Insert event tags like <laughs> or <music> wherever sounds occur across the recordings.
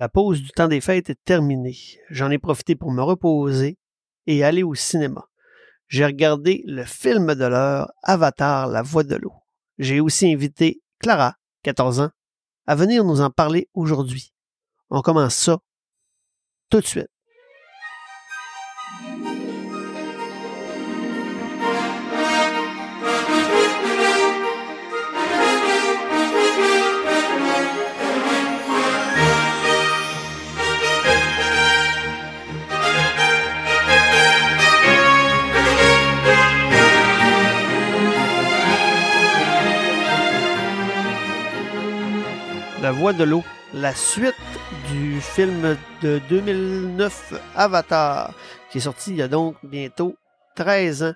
La pause du temps des fêtes est terminée. J'en ai profité pour me reposer et aller au cinéma. J'ai regardé le film de l'heure Avatar, la voix de l'eau. J'ai aussi invité Clara, 14 ans, à venir nous en parler aujourd'hui. On commence ça tout de suite. De l'eau, la suite du film de 2009 Avatar, qui est sorti il y a donc bientôt 13 ans.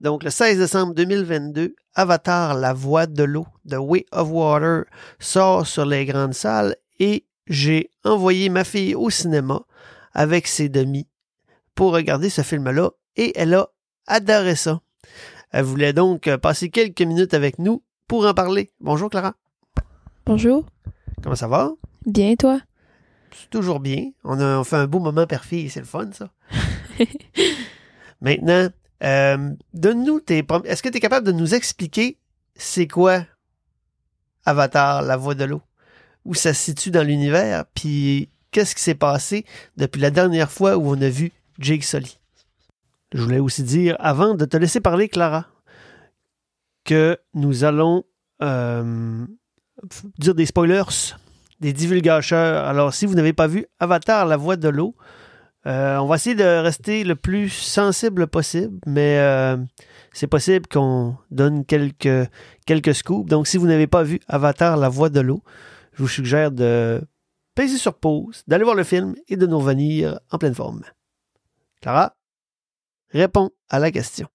Donc le 16 décembre 2022, Avatar, la voix de l'eau, The Way of Water, sort sur les grandes salles et j'ai envoyé ma fille au cinéma avec ses demi pour regarder ce film-là et elle a adoré ça. Elle voulait donc passer quelques minutes avec nous pour en parler. Bonjour Clara. Bonjour. Comment ça va? Bien, toi? C'est toujours bien. On a on fait un beau moment père-fille, c'est le fun, ça. <laughs> Maintenant, euh, donne-nous tes. Est-ce que tu es capable de nous expliquer c'est quoi Avatar, la voix de l'eau? Où ça se situe dans l'univers? Puis qu'est-ce qui s'est passé depuis la dernière fois où on a vu Jake Sully? Je voulais aussi dire, avant de te laisser parler, Clara, que nous allons euh, dire des spoilers, des divulgateurs. Alors, si vous n'avez pas vu Avatar, la voix de l'eau, euh, on va essayer de rester le plus sensible possible, mais euh, c'est possible qu'on donne quelques, quelques scoops. Donc, si vous n'avez pas vu Avatar, la voix de l'eau, je vous suggère de peser sur pause, d'aller voir le film et de nous revenir en pleine forme. Clara, réponds à la question.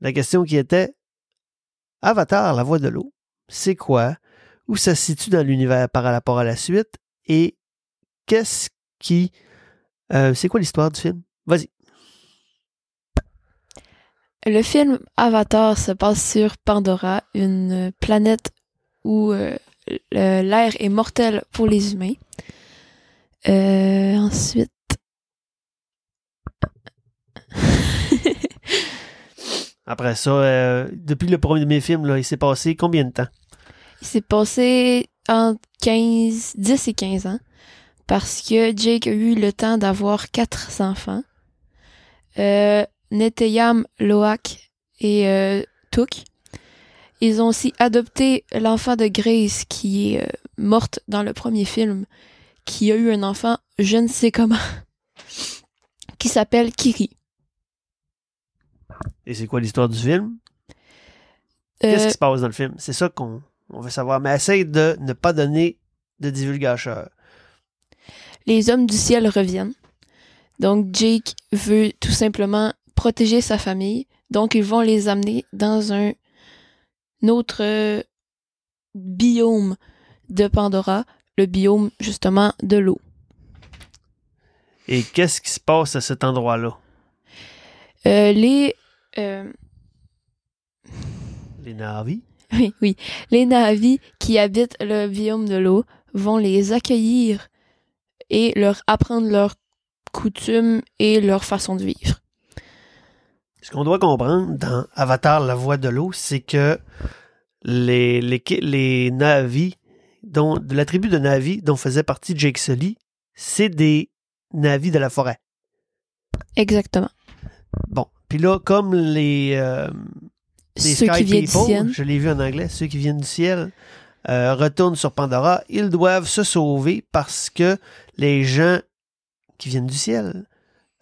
La question qui était Avatar, la voix de l'eau, c'est quoi? Où ça se situe dans l'univers par rapport à la suite? Et qu'est-ce qui. euh, c'est quoi l'histoire du film? Vas-y. Le film Avatar se passe sur Pandora, une planète où euh, l'air est mortel pour les humains. Euh, ensuite. Après ça, euh, depuis le premier film, là, il s'est passé combien de temps? Il s'est passé entre 15, 10 et 15 ans parce que Jake a eu le temps d'avoir quatre enfants. Euh, Neteyam, Loak et euh, Took. Ils ont aussi adopté l'enfant de Grace qui est euh, morte dans le premier film, qui a eu un enfant, je ne sais comment, <laughs> qui s'appelle Kiri. Et c'est quoi l'histoire du film? Qu'est-ce Euh, qui se passe dans le film? C'est ça qu'on on veut savoir. Mais essaye de ne pas donner de divulgateur. les hommes du ciel reviennent. Donc Jake veut tout simplement protéger sa famille. Donc ils vont les amener dans un autre euh, biome de Pandora, le biome justement de l'eau. Et qu'est-ce qui se passe à cet endroit-là? Euh, les euh, Les Navis? <laughs> oui, oui, les Na'vi qui habitent le biome de l'eau vont les accueillir et leur apprendre leurs coutumes et leur façon de vivre. Ce qu'on doit comprendre dans Avatar, la voix de l'eau, c'est que les, les, les Navis, dont, de la tribu de Navi dont faisait partie Jake Sully, c'est des Navis de la forêt. Exactement. Bon. Puis là, comme les, euh, les Ceux Sky qui viennent du ciel. je l'ai vu en anglais, ceux qui viennent du ciel, euh, retournent sur Pandora, ils doivent se sauver parce que les gens qui viennent du ciel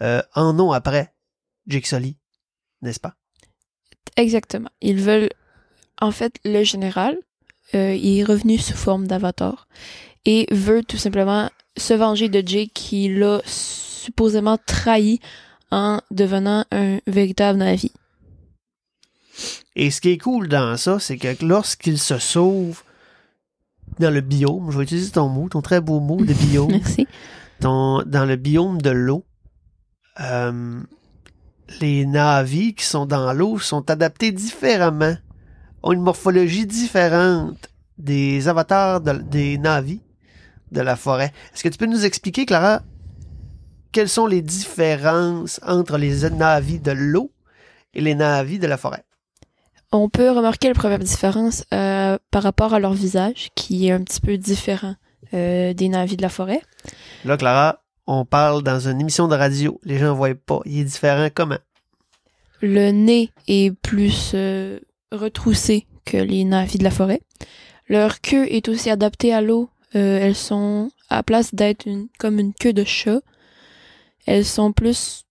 euh, en ont après Jake Sully, n'est-ce pas? Exactement. Ils veulent. En fait, le général, il est revenu sous forme d'avatar et veut tout simplement se venger de Jake qui l'a supposément trahi en devenant un véritable Navi. Et ce qui est cool dans ça, c'est que lorsqu'il se sauve dans le biome, je vais utiliser ton mot, ton très beau mot de <laughs> biome, Merci. ton- dans le biome de l'eau, euh, les navis qui sont dans l'eau sont adaptés différemment, ont une morphologie différente des avatars de- des navis de la forêt. Est-ce que tu peux nous expliquer, Clara, quelles sont les différences entre les navis de l'eau et les navis de la forêt? On peut remarquer la première différence euh, par rapport à leur visage, qui est un petit peu différent euh, des navis de la forêt. Là, Clara, on parle dans une émission de radio. Les gens ne voient pas. Il est différent comment? Le nez est plus euh, retroussé que les navis de la forêt. Leur queue est aussi adaptée à l'eau. Elles sont, à place d'être une, comme une queue de chat, elles sont plus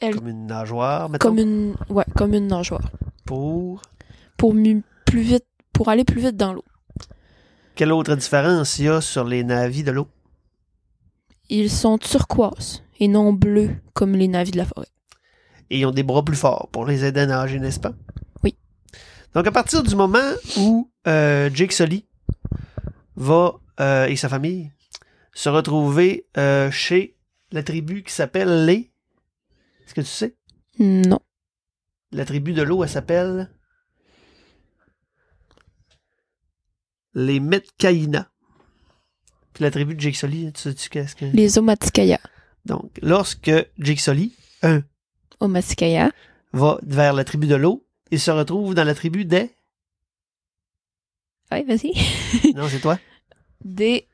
Elle- Comme une nageoire, mettons, comme une, ouais, comme une nageoire. pour... Pour plus vite, pour aller plus vite dans l'eau. Quelle autre différence il y a sur les navis de l'eau? Ils sont turquoises et non bleus comme les navis de la forêt. Et ils ont des bras plus forts pour les aider à nager, n'est-ce pas? Oui. Donc, à partir du moment où euh, Jake Sully va, euh, et sa famille, se retrouver euh, chez la tribu qui s'appelle les... Est-ce que tu sais? Non. La tribu de l'eau, elle s'appelle... Les Metcaïna. Puis la tribu de Jake Sully, tu sais-tu qu'est-ce que... Les Omaticaya. Donc, lorsque Jake Sully, un, Omaticaya. va vers la tribu de l'eau, il se retrouve dans la tribu des... Ouais, vas-y. Non, c'est toi? <laughs> Des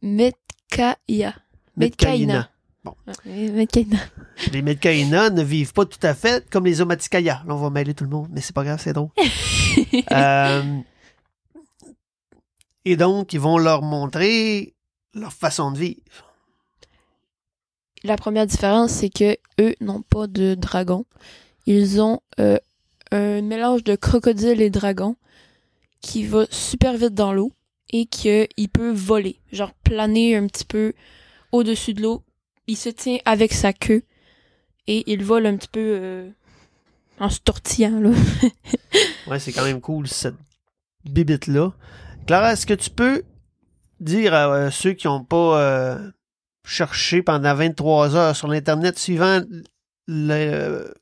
Metkaya. Metcaïna. Ouais, Metkaina. Les Metcaïna ne vivent pas tout à fait comme les Omaticaya. Là, on va mêler tout le monde, mais c'est pas grave, c'est drôle. <laughs> Euh, et donc, ils vont leur montrer leur façon de vivre. La première différence, c'est que eux n'ont pas de dragon. Ils ont euh, un mélange de crocodile et dragon qui va super vite dans l'eau et qu'il peut voler, genre planer un petit peu au-dessus de l'eau. Il se tient avec sa queue et il vole un petit peu euh, en se tortillant. Là. <laughs> Ouais, c'est quand même cool, cette bibite-là. Clara, est-ce que tu peux dire à euh, ceux qui n'ont pas euh, cherché pendant 23 heures sur l'Internet suivant le-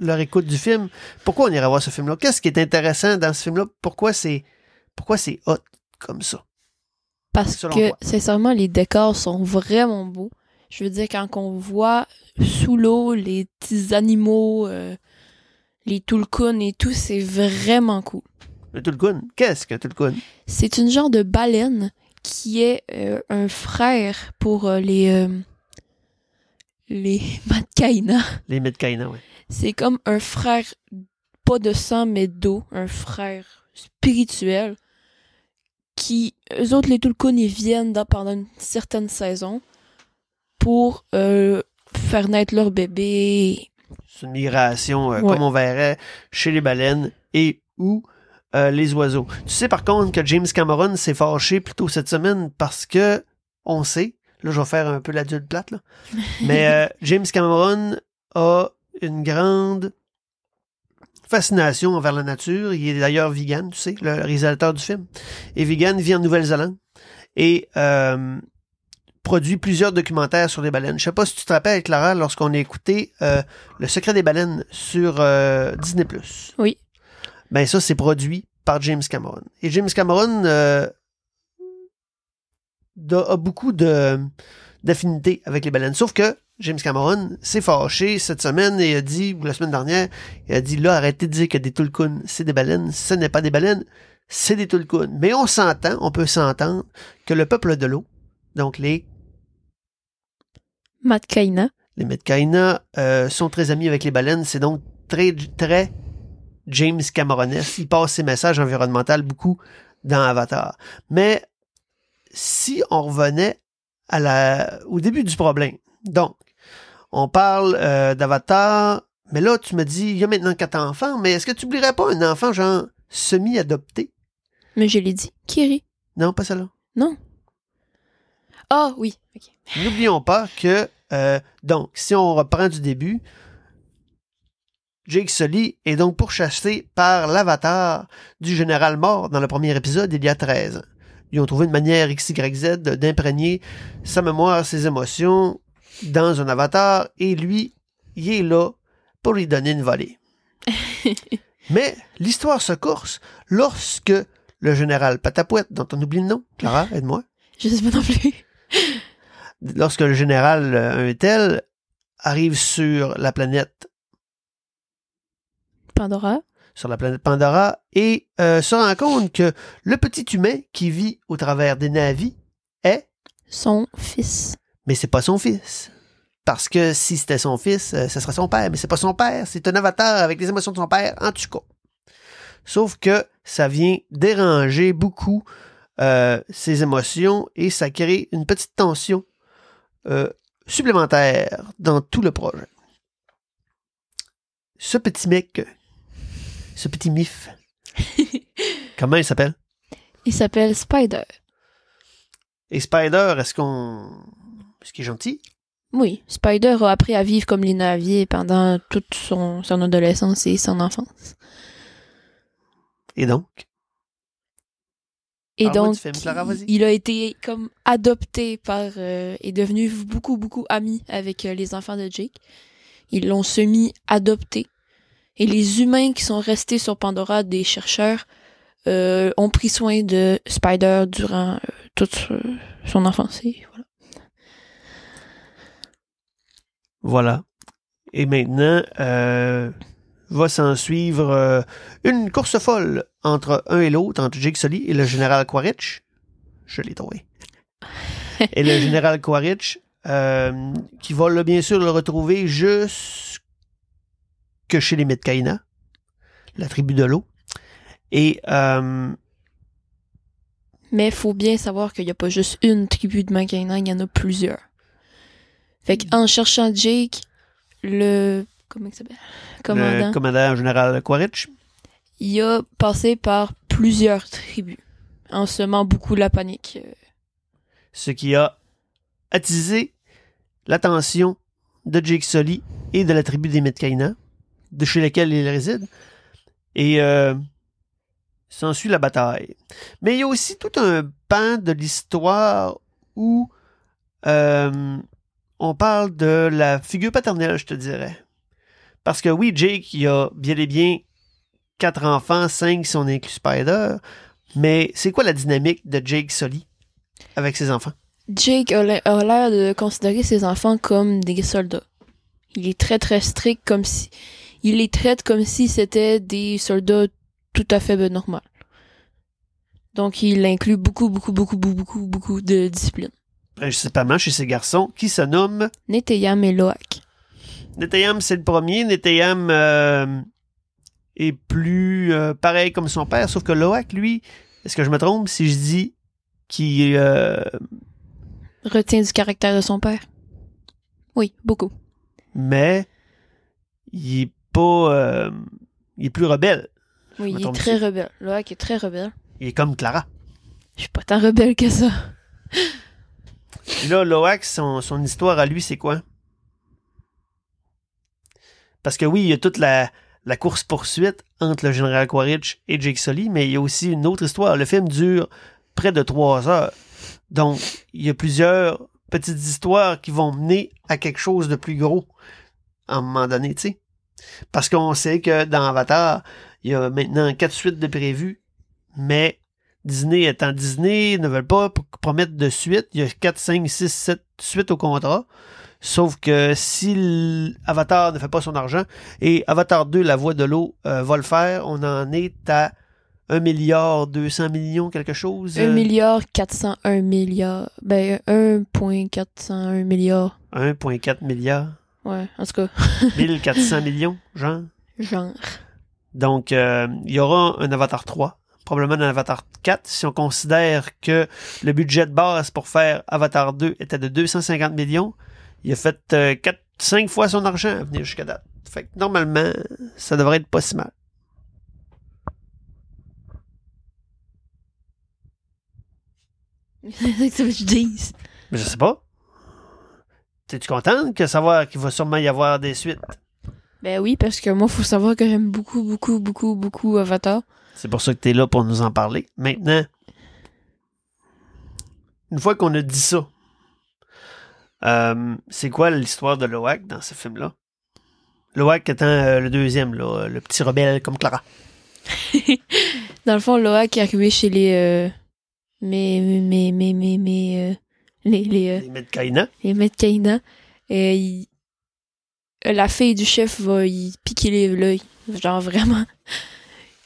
leur écoute du film, pourquoi on irait voir ce film-là? Qu'est-ce qui est intéressant dans ce film-là? Pourquoi c'est pourquoi c'est hot comme ça? Parce Selon que, toi. sincèrement, les décors sont vraiment beaux. Je veux dire, quand on voit sous l'eau les petits animaux, euh, les tulkuns et tout, c'est vraiment cool. Le Tulkun, qu'est-ce qu'un Tulkun? C'est une genre de baleine qui est euh, un frère pour euh, les <laughs> les Matkaina. Les Metcaïna, ouais. C'est comme un frère pas de sang mais d'eau, un frère spirituel qui eux autres les Tulkuns ils viennent dans- pendant une certaine saison pour euh, faire naître leur bébé. C'est une migration, euh, Ouais. comme on verrait chez les baleines et ou euh, les oiseaux. Tu sais par contre que James Cameron s'est fâché plus tôt cette semaine parce que on sait, là je vais faire un peu l'adulte plate, là, <laughs> mais euh, James Cameron a une grande fascination envers la nature. Il est d'ailleurs vegan, tu sais, le réalisateur du film. Et vegan vit en Nouvelle-Zélande et euh, produit plusieurs documentaires sur les baleines. Je sais pas si tu te rappelles, Clara, lorsqu'on a écouté euh, Le secret des baleines sur euh, Disney+. Oui. Ben ça, c'est produit par James Cameron. Et James Cameron a beaucoup de d'affinité avec les baleines. Sauf que James Cameron s'est fâché cette semaine et a dit, ou la semaine dernière, il a dit là, arrêtez de dire que des tulkuns, c'est des baleines. Ce n'est pas des baleines, c'est des tulkuns. Mais on s'entend, on peut s'entendre que le peuple de l'eau, donc les Matkaina. les Metcaïna euh, sont très amis avec les baleines. C'est donc très, très James Cameronesque. Il passe ses messages environnementaux beaucoup dans Avatar. Mais si on revenait à la, au début du problème, donc, on parle euh, d'Avatar, mais là, tu me dis, il y a maintenant quatre enfants, mais est-ce que tu oublierais pas un enfant, genre, semi-adopté? Mais je l'ai dit. Kiri. Non, pas celle-là. Non. Ah oui. ok. <laughs> N'oublions pas que, euh, donc, si on reprend du début, Jake Sully est donc pourchassé par l'avatar du général mort dans le premier épisode il y a 13 ans. Ils ont trouvé une manière XYZ d'imprégner sa mémoire, ses émotions dans un avatar et lui, il est là pour lui donner une volée. <laughs> Mais l'histoire se course lorsque le général Patapouette, dont on oublie le nom. Clara, aide-moi. Je sais pas non plus. Lorsque le général euh, un tel arrive sur la planète Pandora. Sur la planète Pandora et euh, se rend compte que le petit humain qui vit au travers des navis est, Son fils. mais c'est pas son fils. Parce que si c'était son fils, euh, ce serait son père, mais c'est pas son père, c'est un avatar avec les émotions de son père, en tout cas. Sauf que ça vient déranger beaucoup euh, ses émotions et ça crée une petite tension supplémentaire dans tout le projet. Ce petit mec, ce petit mif, <laughs> comment il s'appelle? Il s'appelle Spider. Et Spider, est-ce qu'on. Est-ce qu'il est gentil? Oui, Spider a appris à vivre comme les naviers pendant toute son, son adolescence et son enfance. Et donc? Et donc, film, Clara, il a été comme adopté par euh, et devenu beaucoup beaucoup ami avec euh, les enfants de Jake. Ils l'ont semi adopté et les humains qui sont restés sur Pandora, des chercheurs, euh, ont pris soin de Spider durant euh, toute son enfance. Voilà. Voilà. Et maintenant, euh, va s'en suivre une course folle entre un et l'autre, entre Jake Sully et le général Quaritch. Je l'ai trouvé. <laughs> et le général Quaritch, qui va là, bien sûr le retrouver jusque chez les Metcaïna, la tribu de l'eau. Et euh, Mais faut bien savoir qu'il n'y a pas juste une tribu de Macaina, il y en a plusieurs. Fait qu'en cherchant Jake, le comment il s'appelle? Commandant, le commandant général Quaritch, il a passé par plusieurs tribus, en semant beaucoup la panique. Euh, ce qui a attisé l'attention de Jake Sully et de la tribu des Metcaïna, de chez lesquels il réside. Et euh, s'ensuit la bataille. Mais il y a aussi tout un pan de l'histoire où euh, on parle de la figure paternelle, je te dirais. Parce que oui, Jake, il a bien et bien quatre enfants, cinq si on inclut Spider, mais c'est quoi la dynamique de Jake Sully avec ses enfants? Jake a l'air de considérer ses enfants comme des soldats. Il est très très strict, comme si il les traite comme si c'était des soldats tout à fait normal. Donc il inclut beaucoup beaucoup beaucoup beaucoup beaucoup beaucoup de discipline. principalement chez ces garçons, qui se nomment Neteyam et Loak. Neteyam, c'est le premier. Neteyam euh, est plus euh, pareil comme son père, sauf que Loak, lui, est-ce que je me trompe si je dis qu'il euh, Retient du caractère de son père? Oui, beaucoup. mais il est pas euh, il est plus rebelle. Oui, il est très dessus. rebelle. Loak est très rebelle. Il est comme Clara. Je suis pas tant rebelle que ça. Puis là, Loak, son, son histoire à lui, c'est quoi? Parce que oui, il y a toute la, la course-poursuite entre le général Quaritch et Jake Sully, mais il y a aussi une autre histoire. Le film dure près de trois heures. Donc, il y a plusieurs petites histoires qui vont mener à quelque chose de plus gros à un moment donné, tu sais. Parce qu'on sait que dans Avatar, il y a maintenant quatre suites de prévues, mais Disney étant Disney, ne veulent pas promettre de suite. Il y a 4, 5, 6, 7 suites au contrat. Sauf que si Avatar ne fait pas son argent, et Avatar 2, La Voix de l'eau, euh, va le faire, on en est à 1 milliard 200 millions, quelque chose. 1 euh, milliard 401 milliards. Ben, 1.401 milliard. 1,4 milliard. Ouais, en tout cas, <laughs> 1400 millions, genre? genre. Donc, euh, il y aura un Avatar 3, probablement un Avatar 4, si on considère que le budget de base pour faire Avatar 2 était de 250 millions. Il a fait euh, 4, 5 fois son argent à venir jusqu'à date. Fait que normalement, ça devrait être pas si mal. C'est ça que tu dis. Mais je sais pas. T'es-tu contente que savoir qu'il va sûrement y avoir des suites? Ben oui, parce que moi, faut savoir que j'aime beaucoup, beaucoup, beaucoup, beaucoup Avatar. C'est pour ça que tu es là pour nous en parler. Maintenant, une fois qu'on a dit ça, euh, c'est quoi l'histoire de Loak dans ce film-là? Loak étant euh, le deuxième, là, le petit rebelle comme Clara. <laughs> Dans le fond, Loa qui est arrivé chez les... Euh, mais, mais, mais, mais, mais... Euh, les... Les, euh, Les Medcaïna. les Medcaïna. Et il- la fille du chef va y piquer les- l'œil. Genre vraiment. <laughs>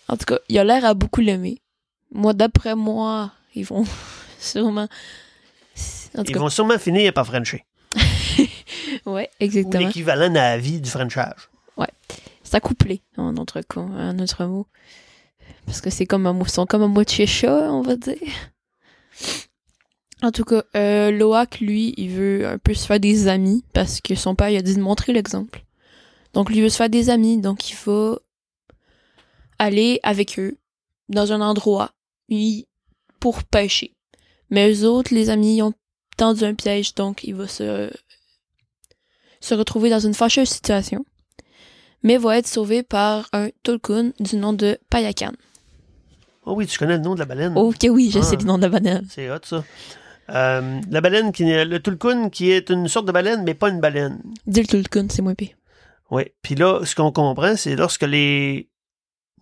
En tout cas, il a l'air à beaucoup l'aimer. Moi, d'après moi, ils vont <laughs> sûrement... En tout Ils cas, vont sûrement finir par Frencher. <laughs> ouais, Ou exactement. l'équivalent dans la vie du Frenchage. C'est accouplé, en autre, en autre mot. Parce que c'est comme un, sont comme un moitié chat, on va dire. En tout cas, euh, Loak, lui, il veut un peu se faire des amis parce que son père il a dit de montrer l'exemple. Donc, lui veut se faire des amis, donc il faut aller avec eux dans un endroit pour pêcher. Mais eux autres, les amis, ils ont tendu un piège, donc il va se, se retrouver dans une fâcheuse situation mais va être sauvé par un Tulkun du nom de Payakan. Oh oui, tu connais le nom de la baleine. Ok, oui, je Ah. sais le nom de la banane. C'est hot, ça. Euh, la baleine, qui, le Tulkun, qui est une sorte de baleine, mais pas une baleine. Dis le Tulkun, c'est moins pire. Oui. Puis là, ce qu'on comprend, c'est lorsque les...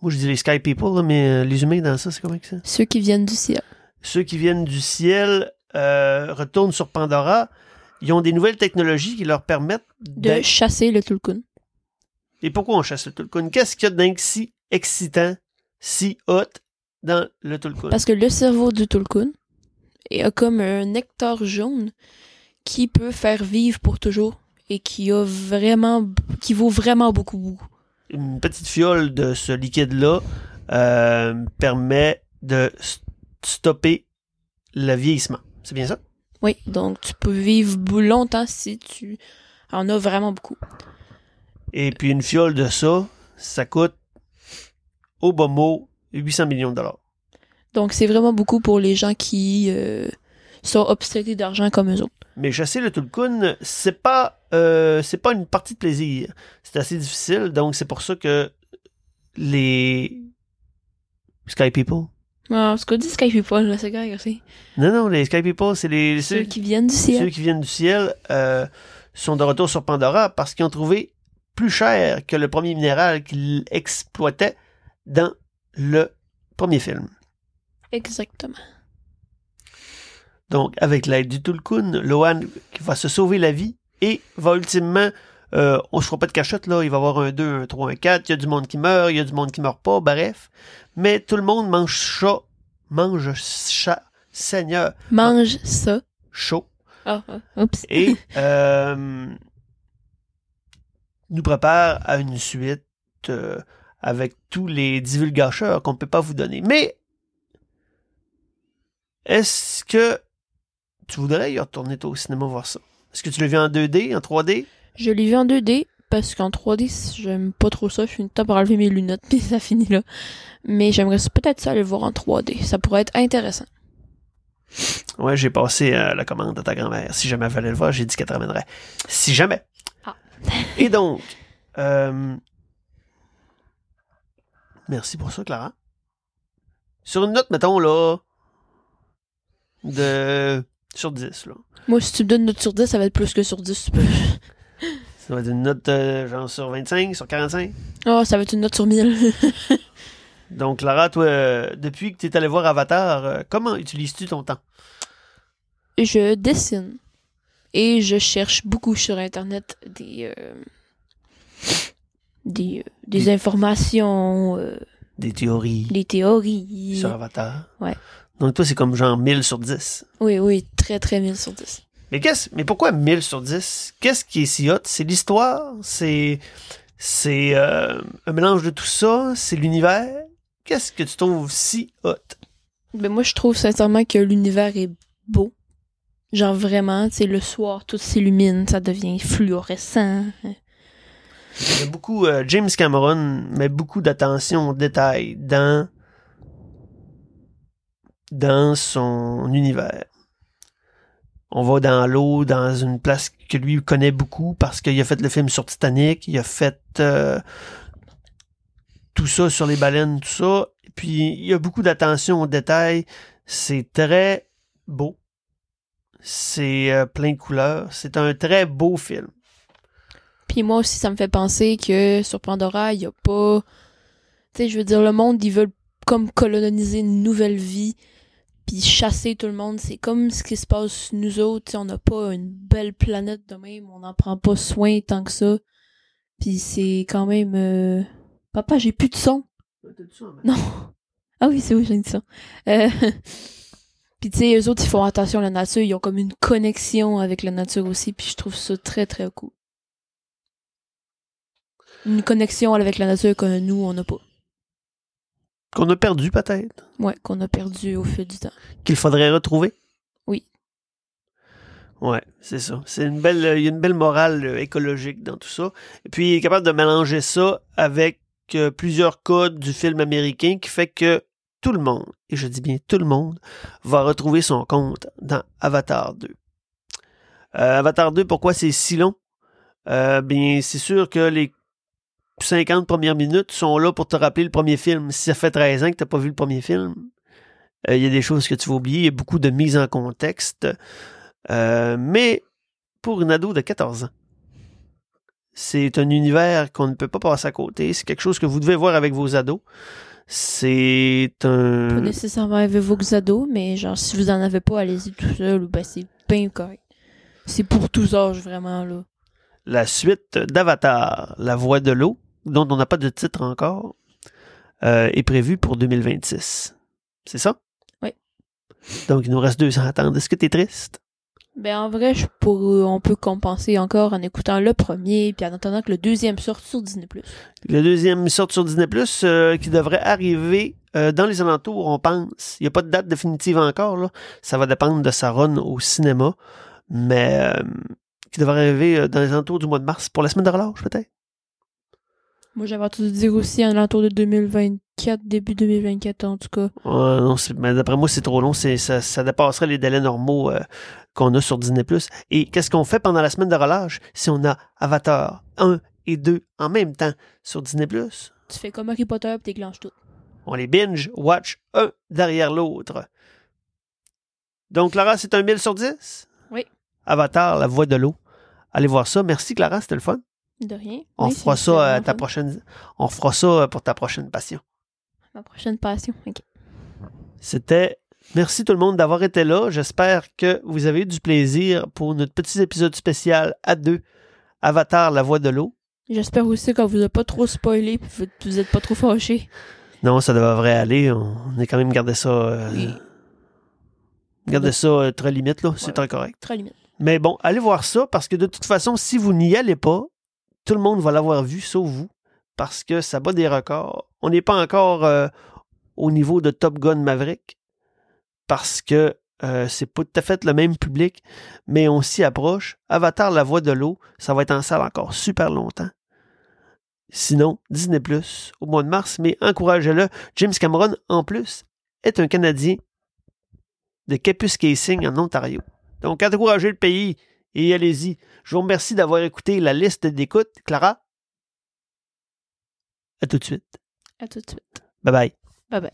Moi, je dis les Sky People, là, mais euh, les humains dans ça, c'est comment que ça? Ceux qui viennent du ciel. Ceux qui viennent du ciel euh, retournent sur Pandora. Ils ont des nouvelles technologies qui leur permettent De chasser le Tulkun. Et pourquoi on chasse le Tulkun? Qu'est-ce qu'il y a d'un si excitant, si hot dans le Tulkun? Parce que le cerveau du Tulkun a comme un nectar jaune qui peut faire vivre pour toujours et qui a vraiment, qui vaut vraiment beaucoup, beaucoup. Une petite fiole de ce liquide-là euh, permet de stopper le vieillissement. C'est bien ça? Oui, donc tu peux vivre longtemps si tu en as vraiment beaucoup. Et puis une fiole de ça, ça coûte au bas mot 800 millions de dollars. Donc c'est vraiment beaucoup pour les gens qui euh, sont obsédés d'argent comme eux autres. Mais chasser le Tulkun, c'est pas euh, c'est pas une partie de plaisir. C'est assez difficile, donc c'est pour ça que les Sky People. Ah, ce qu'on dit Sky People, là, c'est correct aussi. Non, non, les Sky People, c'est les Ceux ceux, qui viennent du ciel. ceux qui viennent du ciel euh, sont de retour sur Pandora parce qu'ils ont trouvé plus cher que le premier minéral qu'ils exploitaient dans le premier film. Exactement. Donc, avec l'aide du Tulkun, Lohan va se sauver la vie et va ultimement, euh, on ne fera pas de cachette, là, il va y avoir un 2, un 3, un 4, il y a du monde qui meurt, il y a du monde qui meurt pas, bref. Mais tout le monde mange chat, mange chat, seigneur, Mange ça. chaud. Ah, ah, oups. Et <laughs> euh, nous prépare à une suite euh, avec tous les divulgateurs qu'on ne peut pas vous donner. Mais est-ce que tu voudrais y retourner toi, au cinéma voir ça? Est-ce que tu l'as vu en 2D, en 3D? Je l'ai vu en 2D parce qu'en 3D, j'aime pas trop ça. Je suis une temps pour enlever mes lunettes <laughs> puis ça finit là. Mais j'aimerais peut-être ça aller le voir en 3D. Ça pourrait être intéressant. Ouais, j'ai passé euh, la commande à ta grand-mère. Si jamais elle fallait le voir, j'ai dit qu'elle te ramènerait. Si jamais. Ah. Et donc, euh, merci pour ça, Clara. Sur une note, mettons, là, de sur 10, là. Moi, si tu me donnes une note sur 10, ça va être plus que sur 10. tu peux. Ça va être une note, euh, genre, sur 25, sur 45. Oh, ça va être une note sur 1000. <laughs> Donc, Clara, toi, euh, depuis que tu es allé voir Avatar, euh, comment utilises-tu ton temps? je dessine. Et je cherche beaucoup sur Internet des... des, des Des- informations, Des théories des théories. sur Avatar? Ouais. Donc, toi, c'est comme genre 1000 sur 10. Oui, oui, très très 1000 sur 10. Mais qu'est-ce, mais pourquoi 1000 sur 10? Qu'est-ce qui est si hot? C'est l'histoire? C'est, c'est euh, un mélange de tout ça? C'est l'univers? Qu'est-ce que tu trouves si hot? Ben moi, je trouve sincèrement que l'univers est beau. Genre vraiment, sais, le soir, tout s'illumine, ça devient fluorescent. Il y a beaucoup, euh, James Cameron met beaucoup d'attention aux détails dans, dans son univers. On va dans l'eau, dans une place que lui connaît beaucoup parce qu'il a fait le film sur Titanic, il a fait euh, tout ça sur les baleines, tout ça. Puis il y a beaucoup d'attention aux détails. C'est très beau. C'est euh, plein de couleurs. C'est un très beau film. Puis moi aussi, ça me fait penser que sur Pandora, il y a pas Tu sais, je veux dire, le monde, ils veulent comme coloniser une nouvelle vie, puis chasser tout le monde. C'est comme ce qui se passe nous autres. tu sais, on n'a pas une belle planète de même, on n'en prend pas soin tant que ça. Puis c'est quand même... euh, Papa, j'ai plus de son. Non. Ah oui, c'est oui, j'ai dit ça. Euh... <laughs> Puis tu sais, eux autres, ils font attention à la nature. Ils ont comme une connexion avec la nature aussi. Puis je trouve ça très, très cool. Une connexion avec la nature que nous, on n'a pas. Qu'on a perdu peut-être? Ouais, qu'on a perdu au fil du temps. Qu'il faudrait retrouver? Oui. Ouais, c'est ça. C'est une belle, il y a une belle morale euh, écologique dans tout ça. Et puis, il est capable de mélanger ça avec euh, plusieurs codes du film américain qui fait que tout le monde, et je dis bien tout le monde, va retrouver son compte dans Avatar 2. Euh, Avatar 2, pourquoi c'est si long? Bien, c'est sûr que les 50 premières minutes sont là pour te rappeler le premier film. Si ça fait 13 ans que tu n'as pas vu le premier film, euh, il y a des choses que tu vas oublier. Il y a beaucoup de mise en contexte. Euh, mais pour une ado de 14 ans, c'est un univers qu'on ne peut pas passer à côté. C'est quelque chose que vous devez voir avec vos ados. C'est Pas un. nécessairement avec vos ados, mais genre, si vous en avez pas, allez-y tout seul, ou ben c'est bien correct. C'est pour tous âges, vraiment, là. la suite d'Avatar, La Voix de l'eau, dont on n'a pas de titre encore, euh, est prévue pour 2026. C'est ça? Oui. Donc, il nous reste deux ans à attendre. Est-ce que tu es triste? Ben, en vrai, je pour, on peut compenser encore en écoutant le premier, puis en attendant que le deuxième sorte sur Disney+. Le deuxième sort sur Disney+, euh, qui devrait arriver euh, dans les alentours, on pense. Il n'y a pas de date définitive encore. Là. Ça va dépendre de sa run au cinéma. Mais qui devrait arriver dans les alentours du mois de mars, pour la semaine de relâche, peut-être. Moi, j'avais entendu dire aussi en l'entour de 2024, début 2024, en tout cas. Non, mais d'après moi, c'est trop long. C'est, ça, ça dépasserait les délais normaux euh, qu'on a sur Disney+. Et qu'est-ce qu'on fait pendant la semaine de relâche si on a Avatar 1 et 2 en même temps sur Disney+. Tu fais comme Harry Potter, puis t'éclenches tout. On les binge, watch un derrière l'autre. Donc, Clara, c'est un 1000 sur 10? Oui. Avatar, la voix de l'eau. Allez voir ça. Merci, Clara, c'était le fun. De rien. On Oui, fera ça à vraiment ta fun. prochaine. On fera ça pour ta prochaine passion. Ma prochaine passion. Ok. C'était. Merci tout le monde d'avoir été là. J'espère que vous avez eu du plaisir pour notre petit épisode spécial à deux. Avatar, la voix de l'eau. J'espère aussi qu'on vous a pas trop spoilé, puis vous, vous êtes pas trop fâchés. Non, ça devrait aller. On a quand même gardé ça. euh, Oui. Gardé ça euh, très limite, là. C'est Ouais. très correct. Très limite. Mais bon, allez voir ça parce que de toute façon, si vous n'y allez pas, tout le monde va l'avoir vu, sauf vous, parce que ça bat des records. On n'est pas encore euh, au niveau de Top Gun Maverick parce que euh, c'est pas tout à fait le même public, mais on s'y approche. Avatar, la voix de l'eau, ça va être en salle encore super longtemps. Sinon, Disney Plus au mois de mars, mais encouragez-le. James Cameron, en plus, est un Canadien de Capus Casing en Ontario. Donc, encouragez le pays et allez-y. Je vous remercie d'avoir écouté la liste d'écoute. Clara, à tout de suite. À tout de suite. Bye bye. Bye bye.